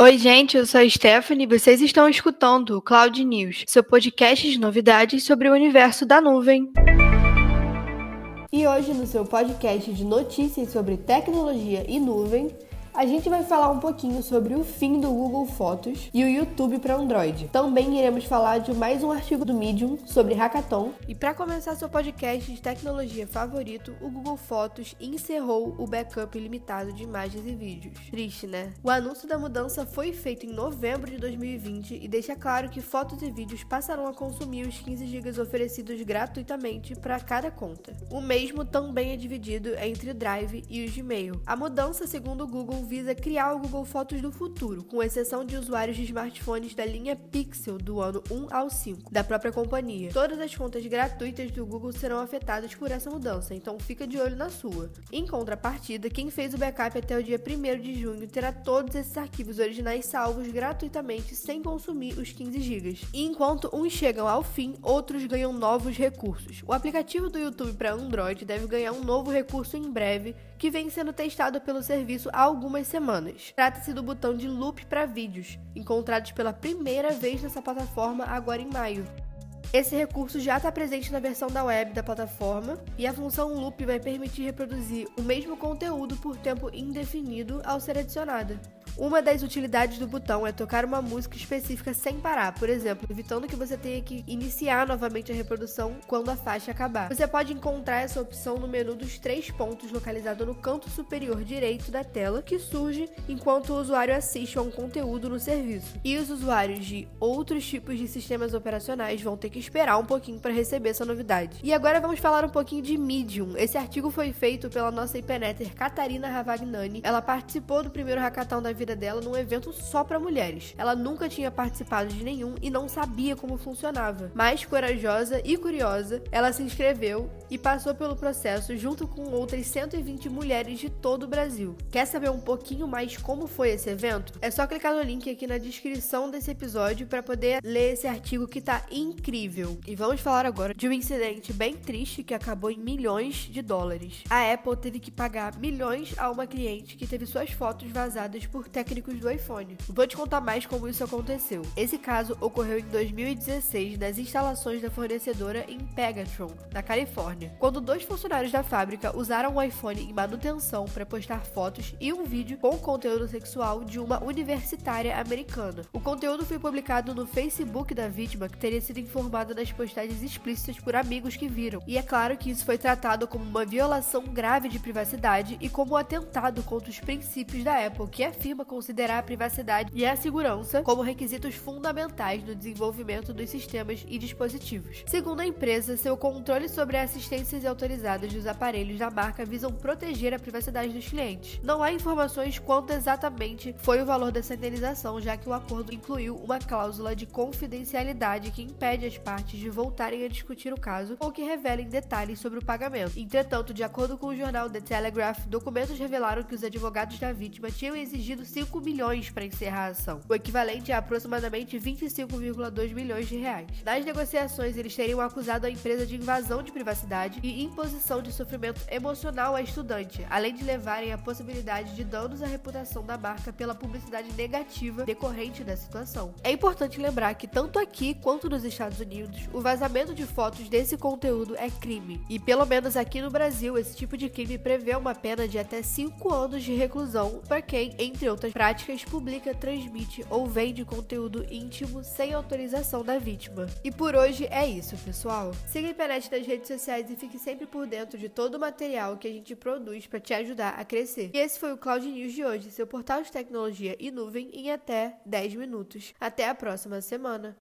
Oi, gente, eu sou a Stephanie e vocês estão escutando o Cloud News, seu podcast de novidades sobre o universo da nuvem. E hoje, no seu podcast de notícias sobre tecnologia e nuvem, a gente vai falar um pouquinho sobre o fim do Google Fotos e o YouTube para Android. Também iremos falar de mais um artigo do Medium sobre hackathon. E para começar seu podcast de tecnologia favorito, o Google Fotos encerrou o backup ilimitado de imagens e vídeos. Triste, né? O anúncio da mudança foi feito em novembro de 2020 e deixa claro que fotos e vídeos passarão a consumir os 15 GB oferecidos gratuitamente para cada conta. O mesmo também é dividido entre o Drive e o Gmail. A mudança, segundo o Google, visa criar o Google Fotos do futuro, com exceção de usuários de smartphones da linha Pixel do ano 1 ao 5 da própria companhia. Todas as contas gratuitas do Google serão afetadas por essa mudança, então fica de olho na sua. Em contrapartida, quem fez o backup até o dia 1 de junho terá todos esses arquivos originais salvos gratuitamente sem consumir os 15 GB. E enquanto uns chegam ao fim, outros ganham novos recursos. O aplicativo do YouTube para Android deve ganhar um novo recurso em breve, que vem sendo testado pelo serviço há algum algumas semanas. Trata-se do botão de loop para vídeos, encontrados pela primeira vez nessa plataforma agora em maio. Esse recurso já está presente na versão da web da plataforma e a função loop vai permitir reproduzir o mesmo conteúdo por tempo indefinido ao ser adicionada. Uma das utilidades do botão é tocar uma música específica sem parar, por exemplo, evitando que você tenha que iniciar novamente a reprodução quando a faixa acabar. Você pode encontrar essa opção no menu dos três pontos localizado no canto superior direito da tela, que surge enquanto o usuário assiste a um conteúdo no serviço. E os usuários de outros tipos de sistemas operacionais vão ter que esperar um pouquinho para receber essa novidade. E agora vamos falar um pouquinho de Medium. Esse artigo foi feito pela nossa IPNetter Catarina Ravagnani. Ela participou do primeiro hackathon da vida dela num evento só para mulheres. Ela nunca tinha participado de nenhum e não sabia como funcionava. Mas corajosa e curiosa, ela se inscreveu e passou pelo processo junto com outras 120 mulheres de todo o Brasil. Quer saber um pouquinho mais como foi esse evento? É só clicar no link aqui na descrição desse episódio para poder ler esse artigo que tá incrível. E vamos falar agora de um incidente bem triste que acabou em milhões de dólares. A Apple teve que pagar milhões a uma cliente que teve suas fotos vazadas por técnicos do iPhone. Vou te contar mais como isso aconteceu. Esse caso ocorreu em 2016 nas instalações da fornecedora em Pegatron, na Califórnia, quando dois funcionários da fábrica usaram o iPhone em manutenção para postar fotos e um vídeo com conteúdo sexual de uma universitária americana. O conteúdo foi publicado no Facebook da vítima, que teria sido informada das postagens explícitas por amigos que viram. E é claro que isso foi tratado como uma violação grave de privacidade e como um atentado contra os princípios da Apple, que afirma considerar a privacidade e a segurança como requisitos fundamentais no desenvolvimento dos sistemas e dispositivos. Segundo a empresa, seu controle sobre assistências autorizadas dos aparelhos da marca visam proteger a privacidade dos clientes. Não há informações quanto exatamente foi o valor dessa indenização, já que o acordo incluiu uma cláusula de confidencialidade que impede as partes de voltarem a discutir o caso ou que revelem detalhes sobre o pagamento. Entretanto, de acordo com o jornal The Telegraph, documentos revelaram que os advogados da vítima tinham exigido 5 milhões para encerrar a ação, o equivalente a aproximadamente 25,2 milhões de reais. Nas negociações, eles teriam acusado a empresa de invasão de privacidade e imposição de sofrimento emocional à estudante, além de levarem a possibilidade de danos à reputação da marca pela publicidade negativa decorrente da situação. É importante lembrar que tanto aqui quanto nos Estados Unidos, o vazamento de fotos desse conteúdo é crime. E pelo menos aqui no Brasil, esse tipo de crime prevê uma pena de até 5 anos de reclusão para quem, entre outras práticas, publica, transmite ou vende conteúdo íntimo sem autorização da vítima. E por hoje é isso, pessoal. Siga a internet nas redes sociais e fique sempre por dentro de todo o material que a gente produz para te ajudar a crescer. E esse foi o Cloud News de hoje, seu portal de tecnologia e nuvem em até 10 minutos. Até a próxima semana.